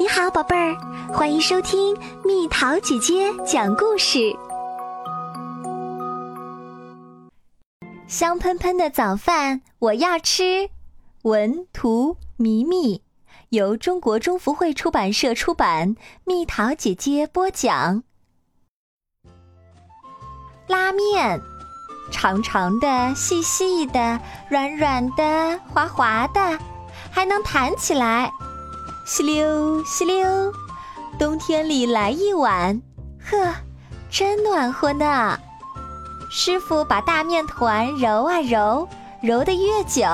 你好，宝贝儿，欢迎收听蜜桃姐姐讲故事。香喷喷的早饭，我要吃。文图：迷密，由中国中福会出版社出版。蜜桃姐姐播讲。拉面，长长的、细细的、软软的、滑滑的，还能弹起来。吸溜吸溜，冬天里来一碗，呵，真暖和呢。师傅把大面团揉啊揉，揉得越久，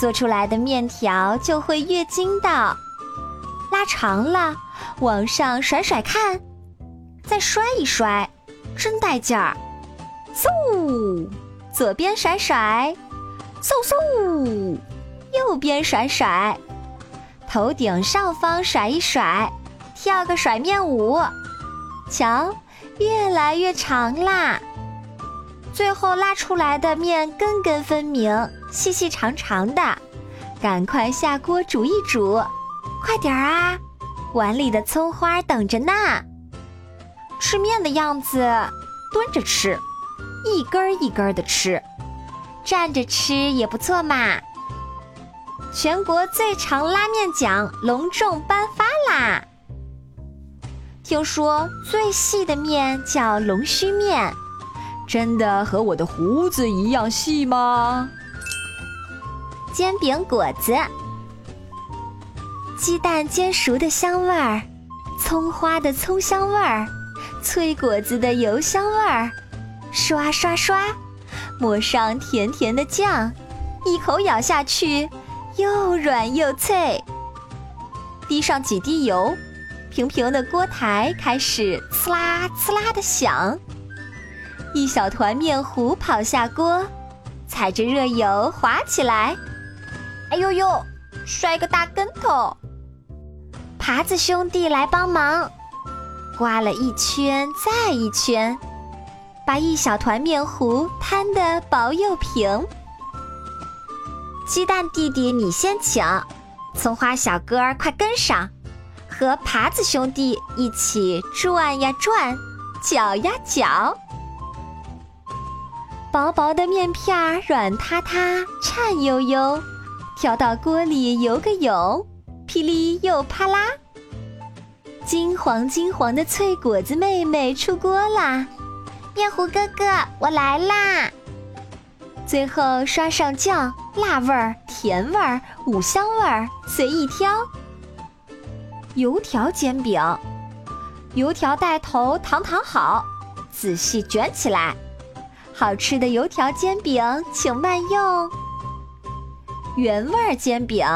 做出来的面条就会越筋道。拉长了，往上甩甩看，再摔一摔，真带劲儿。嗖，左边甩甩，嗖嗖，右边甩甩。头顶上方甩一甩，跳个甩面舞，瞧，越来越长啦。最后拉出来的面根根分明，细细长长的，赶快下锅煮一煮，快点儿啊！碗里的葱花等着呢。吃面的样子，蹲着吃，一根一根的吃，站着吃也不错嘛。全国最长拉面奖隆重颁发啦！听说最细的面叫龙须面，真的和我的胡子一样细吗？煎饼果子，鸡蛋煎熟的香味儿，葱花的葱香味儿，脆果子的油香味儿，刷刷刷，抹上甜甜的酱，一口咬下去。又软又脆，滴上几滴油，平平的锅台开始呲啦呲啦的响。一小团面糊跑下锅，踩着热油滑起来，哎呦呦，摔个大跟头！耙子兄弟来帮忙，刮了一圈再一圈，把一小团面糊摊得薄又平。鸡蛋弟弟，你先请；葱花小哥儿，快跟上，和耙子兄弟一起转呀转，搅呀搅。薄薄的面片儿软塌塌、颤悠悠，跳到锅里游个泳，噼里又啪啦。金黄金黄的脆果子妹妹出锅啦！面糊哥哥，我来啦！最后刷上酱，辣味儿、甜味儿、五香味儿，随意挑。油条煎饼，油条带头躺躺好，仔细卷起来。好吃的油条煎饼，请慢用。原味儿煎饼，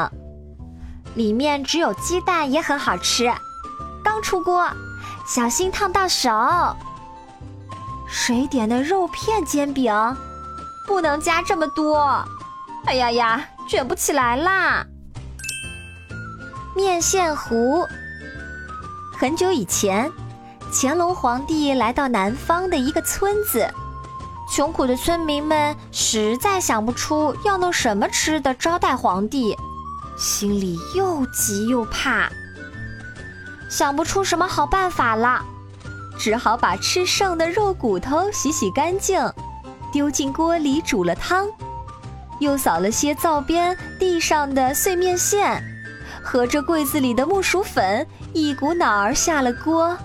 里面只有鸡蛋也很好吃。刚出锅，小心烫到手。水点的肉片煎饼。不能加这么多，哎呀呀，卷不起来啦！面线糊。很久以前，乾隆皇帝来到南方的一个村子，穷苦的村民们实在想不出要弄什么吃的招待皇帝，心里又急又怕，想不出什么好办法了，只好把吃剩的肉骨头洗洗干净。丢进锅里煮了汤，又扫了些灶边地上的碎面线，和着柜子里的木薯粉，一股脑儿下了锅。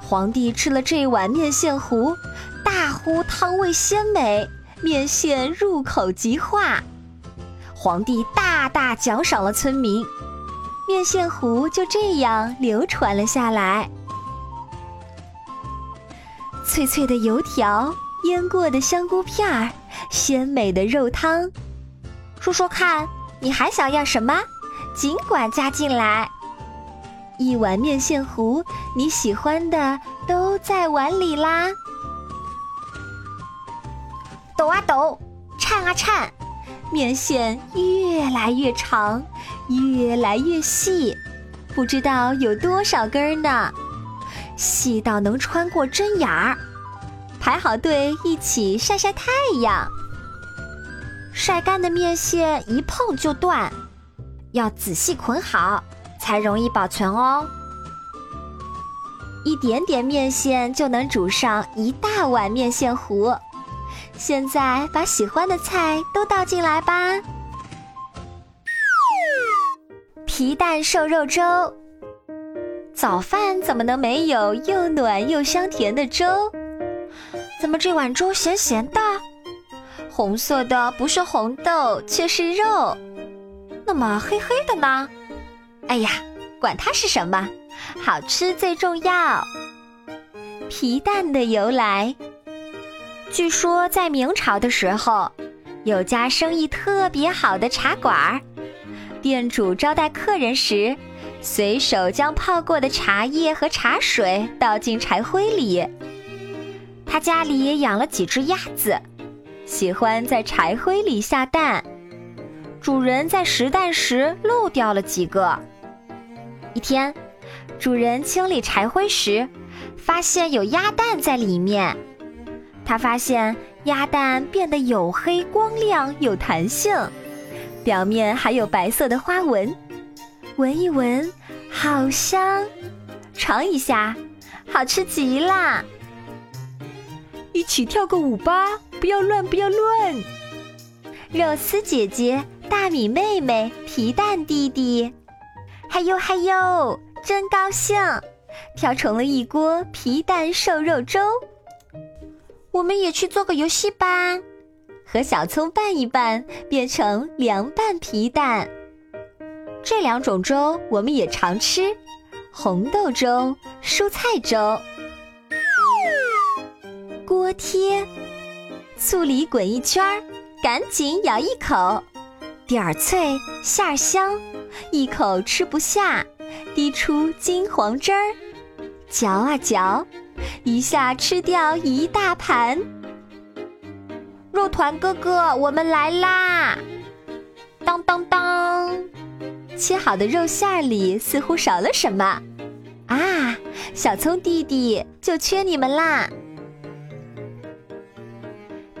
皇帝吃了这碗面线糊，大呼汤味鲜美，面线入口即化。皇帝大大奖赏了村民，面线糊就这样流传了下来。脆脆的油条。腌过的香菇片儿，鲜美的肉汤，说说看，你还想要什么？尽管加进来。一碗面线糊，你喜欢的都在碗里啦。抖啊抖，颤啊颤，面线越来越长，越来越细，不知道有多少根呢，细到能穿过针眼儿。排好队，一起晒晒太阳。晒干的面线一碰就断，要仔细捆好，才容易保存哦。一点点面线就能煮上一大碗面线糊。现在把喜欢的菜都倒进来吧。皮蛋瘦肉粥，早饭怎么能没有又暖又香甜的粥？怎么这碗粥咸咸的？红色的不是红豆，却是肉。那么黑黑的呢？哎呀，管它是什么，好吃最重要。皮蛋的由来，据说在明朝的时候，有家生意特别好的茶馆儿，店主招待客人时，随手将泡过的茶叶和茶水倒进柴灰里。他家里养了几只鸭子，喜欢在柴灰里下蛋。主人在拾蛋时漏掉了几个。一天，主人清理柴灰时，发现有鸭蛋在里面。他发现鸭蛋变得黝黑、光亮、有弹性，表面还有白色的花纹。闻一闻，好香；尝一下，好吃极了。一起跳个舞吧！不要乱，不要乱。肉丝姐姐、大米妹妹、皮蛋弟弟，嗨哟嗨哟，真高兴！跳成了一锅皮蛋瘦肉粥。我们也去做个游戏吧，和小葱拌一拌，变成凉拌皮蛋。这两种粥我们也常吃：红豆粥、蔬菜粥。锅贴，醋里滚一圈儿，赶紧咬一口，底儿脆，馅儿香，一口吃不下，滴出金黄汁儿，嚼啊嚼，一下。吃掉一大盘。肉团哥哥，我们来啦！当当当，切好的肉馅儿里似乎少了什么啊！小葱弟弟，就缺你们啦！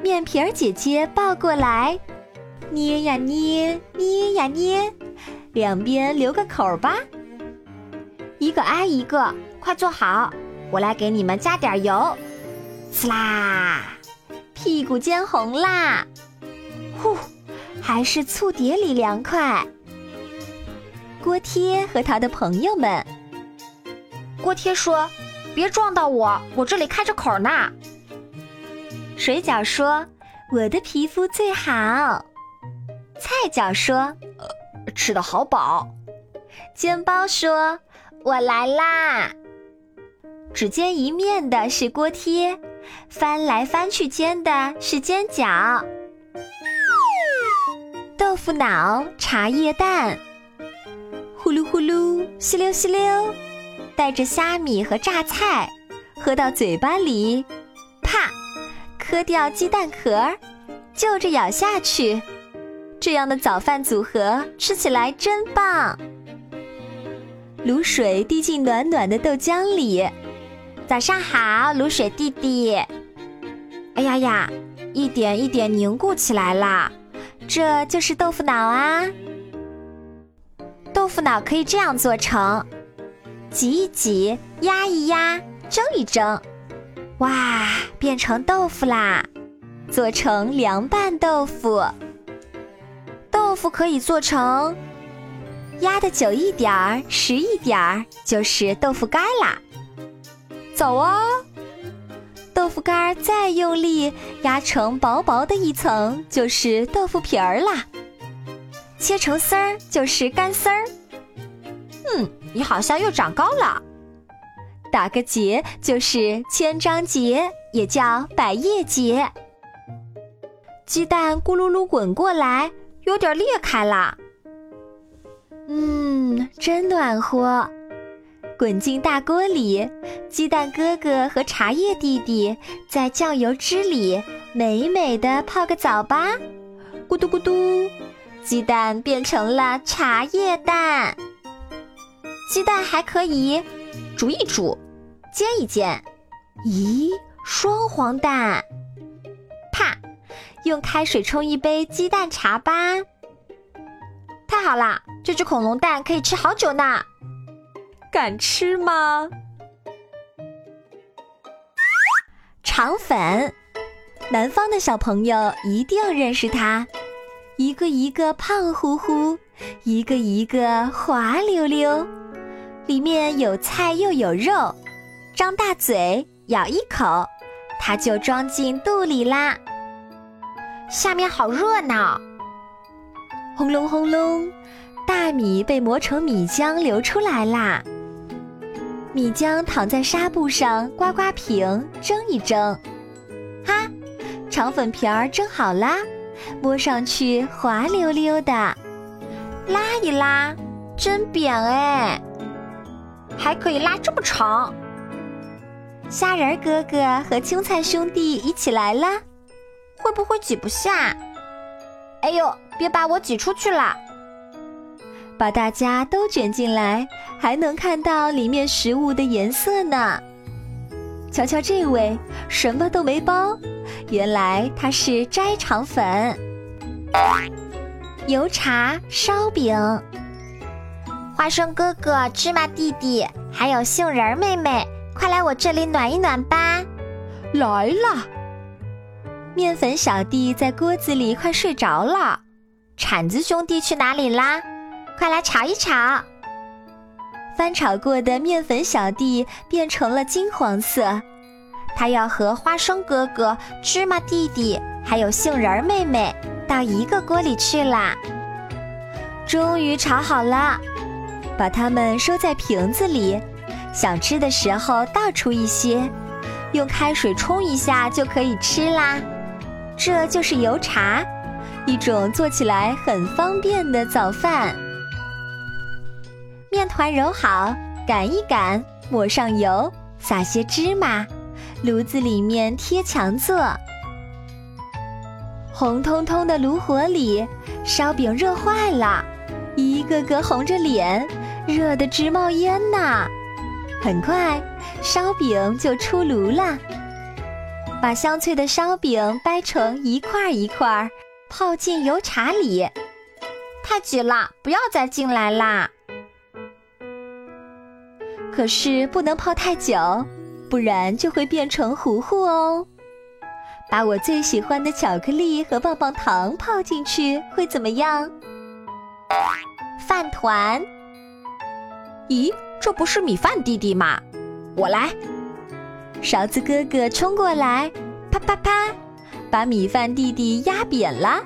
面皮儿姐姐抱过来，捏呀捏，捏呀捏，两边留个口吧。一个挨一个，快坐好，我来给你们加点油。呲啦，屁股尖红啦！呼，还是醋碟里凉快。锅贴和他的朋友们。锅贴说：“别撞到我，我这里开着口呢。”水饺说：“我的皮肤最好。”菜饺说：“呃，吃的好饱。”煎包说：“我来啦。”只煎一面的是锅贴，翻来翻去煎的是煎饺。豆腐脑、茶叶蛋，呼噜呼噜，吸溜吸溜，带着虾米和榨菜，喝到嘴巴里，啪！磕掉鸡蛋壳，就着咬下去，这样的早饭组合吃起来真棒。卤水滴进暖暖的豆浆里，早上好，卤水弟弟。哎呀呀，一点一点凝固起来啦，这就是豆腐脑啊。豆腐脑可以这样做成：挤一挤，压一压，蒸一蒸。哇，变成豆腐啦！做成凉拌豆腐。豆腐可以做成压的久一点儿、实一点儿，就是豆腐干啦。走哦！豆腐干再用力压成薄薄的一层，就是豆腐皮儿啦。切成丝儿，就是干丝儿。嗯，你好像又长高了。打个结就是千张结，也叫百叶结。鸡蛋咕噜噜滚过来，有点裂开了。嗯，真暖和。滚进大锅里，鸡蛋哥哥和茶叶弟弟在酱油汁里美美的泡个澡吧。咕嘟咕嘟，鸡蛋变成了茶叶蛋。鸡蛋还可以。煮一煮，煎一煎，咦，双黄蛋！啪，用开水冲一杯鸡蛋茶吧。太好啦，这只恐龙蛋可以吃好久呢。敢吃吗？肠粉，南方的小朋友一定认识它，一个一个胖乎乎，一个一个滑溜溜，里面有菜又有肉，张大嘴咬一口，它就装进肚里啦。下面好热闹，轰隆轰隆，大米被磨成米浆流出来啦。米浆躺在纱布上，刮刮平，蒸一蒸，哈，肠粉皮儿蒸好啦，摸上去滑溜溜的，拉一拉，真扁哎，还可以拉这么长。虾仁哥哥和青菜兄弟一起来啦，会不会挤不下？哎呦，别把我挤出去了！把大家都卷进来，还能看到里面食物的颜色呢。瞧瞧这位，什么都没包，原来他是斋肠粉。油茶、烧饼，花生哥哥、芝麻弟弟，还有杏仁妹妹，快来我这里暖一暖吧！来啦！面粉小弟在锅子里快睡着了，铲子兄弟去哪里啦？快来炒一炒！翻炒过的面粉小弟变成了金黄色，他要和花生哥哥、芝麻弟弟还有杏仁妹妹到一个锅里去啦。终于炒好了，把它们收在瓶子里，想吃的时候倒出一些，用开水冲一下就可以吃啦。这就是油茶，一种做起来很方便的早饭。面团揉好，擀一擀，抹上油，撒些芝麻，炉子里面贴墙做。红彤彤的炉火里，烧饼热坏了，一个个红着脸，热得直冒烟呐。很快，烧饼就出炉了。把香脆的烧饼掰成一块一块，泡进油茶里。太挤了，不要再进来啦！可是不能泡太久，不然就会变成糊糊哦。把我最喜欢的巧克力和棒棒糖泡进去，会怎么样？饭团？咦，这不是米饭弟弟吗？我来。勺子哥哥冲过来，啪啪啪，把米饭弟弟压扁了。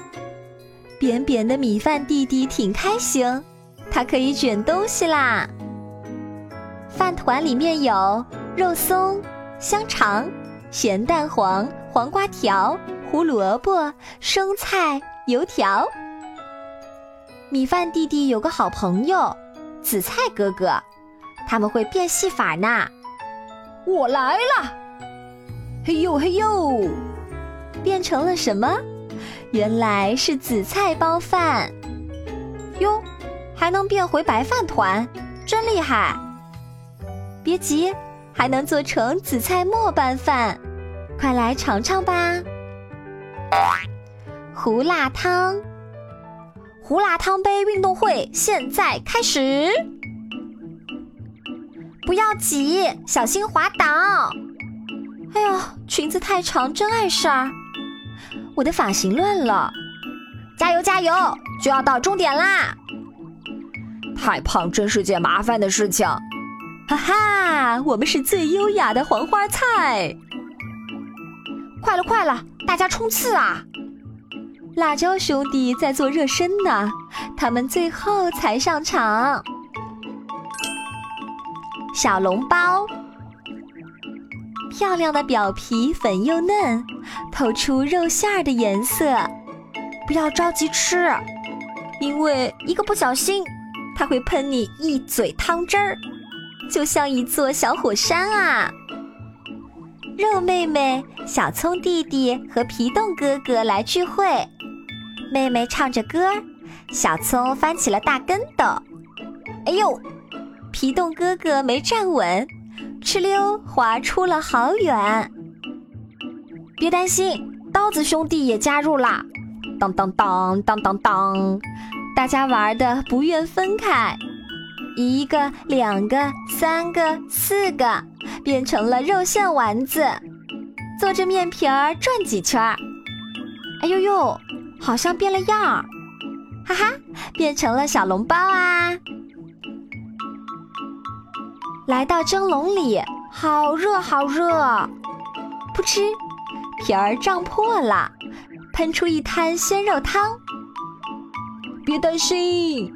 扁扁的米饭弟弟挺开心，他可以卷东西啦。饭团里面有肉松、香肠、咸蛋黄、黄瓜条、胡萝卜、生菜、油条。米饭弟弟有个好朋友，紫菜哥哥，他们会变戏法呢。我来了，嘿呦嘿呦，变成了什么？原来是紫菜包饭。哟，还能变回白饭团，真厉害！别急，还能做成紫菜末拌饭，快来尝尝吧！胡辣汤，胡辣汤杯运动会现在开始！不要挤，小心滑倒！哎呦，裙子太长，真碍事儿！我的发型乱了，加油加油，就要到终点啦！太胖真是件麻烦的事情。哈哈，我们是最优雅的黄花菜！快了，快了，大家冲刺啊！辣椒兄弟在做热身呢，他们最后才上场。小笼包，漂亮的表皮粉又嫩，透出肉馅儿的颜色。不要着急吃，因为一个不小心，它会喷你一嘴汤汁儿。就像一座小火山啊！肉妹妹、小葱弟弟和皮冻哥哥来聚会。妹妹唱着歌，小葱翻起了大跟斗。哎呦！皮冻哥哥没站稳，哧溜滑出了好远。别担心，刀子兄弟也加入啦！当当当当当当，大家玩的不愿分开，一个、两个、三个、四个，变成了肉馅丸子，做着面皮儿转几圈儿。哎呦呦，好像变了样儿，哈哈，变成了小笼包啊！来到蒸笼里，好热好热，噗嗤，皮儿胀破了，喷出一滩鲜肉汤。别担心，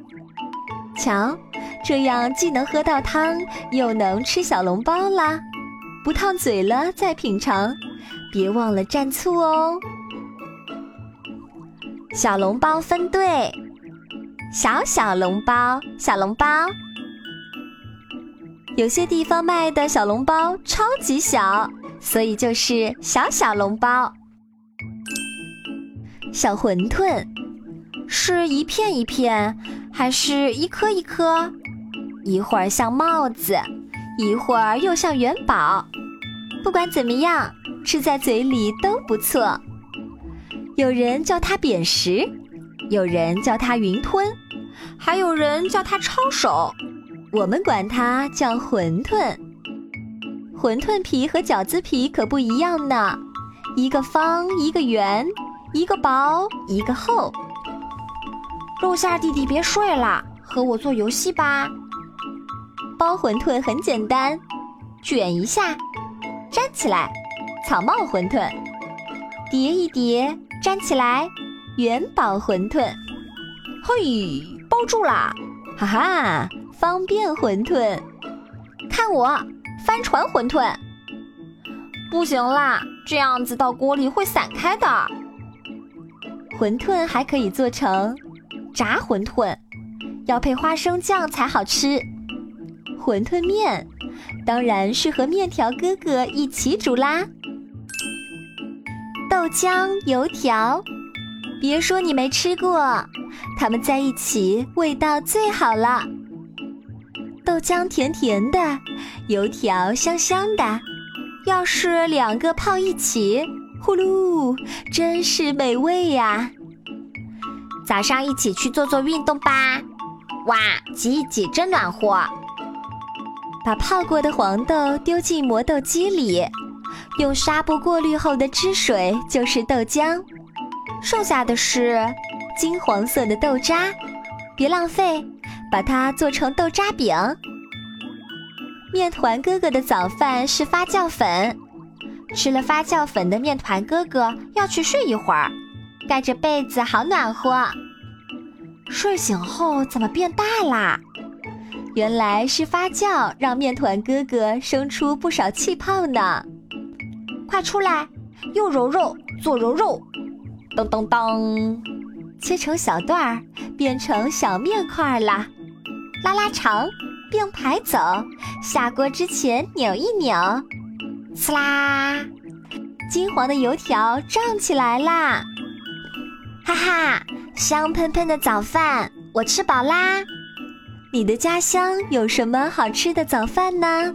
瞧，这样既能喝到汤，又能吃小笼包啦，不烫嘴了再品尝，别忘了蘸醋哦。小笼包分队，小小笼包，小笼包。有些地方卖的小笼包超级小，所以就是小小笼包。小馄饨，是一片一片，还是一颗一颗？一会儿像帽子，一会儿又像元宝。不管怎么样，吃在嘴里都不错。有人叫它扁食，有人叫它云吞，还有人叫它抄手。我们管它叫馄饨。馄饨皮和饺子皮可不一样呢，一个方，一个圆，一个薄，一个厚。肉馅弟弟别睡了，和我做游戏吧。包馄饨很简单，卷一下，粘起来，草帽馄饨；叠一叠。粘起来，元宝馄饨，嘿，包住啦！哈哈，方便馄饨。看我翻船馄饨，不行啦，这样子到锅里会散开的。馄饨还可以做成炸馄饨，要配花生酱才好吃。馄饨面当然是和面条哥哥一起煮啦。豆浆油条，别说你没吃过，它们在一起味道最好了。豆浆甜甜的，油条香香的，要是两个泡一起，呼噜，真是美味呀！早上一起去做做运动吧，哇，挤一挤真暖和。把泡过的黄豆丢进磨豆机里。用纱布过滤后的汁水就是豆浆，剩下的是金黄色的豆渣，别浪费，把它做成豆渣饼。面团哥哥的早饭是发酵粉，吃了发酵粉的面团哥哥要去睡一会儿，盖着被子好暖和。睡醒后怎么变大啦？原来是发酵让面团哥哥生出不少气泡呢。快出来，又揉揉做揉揉，咚咚咚，切成小段儿，变成小面块啦。拉拉长，并排走，下锅之前扭一扭，呲啦，金黄的油条胀起来啦！哈哈，香喷喷的早饭，我吃饱啦。你的家乡有什么好吃的早饭呢？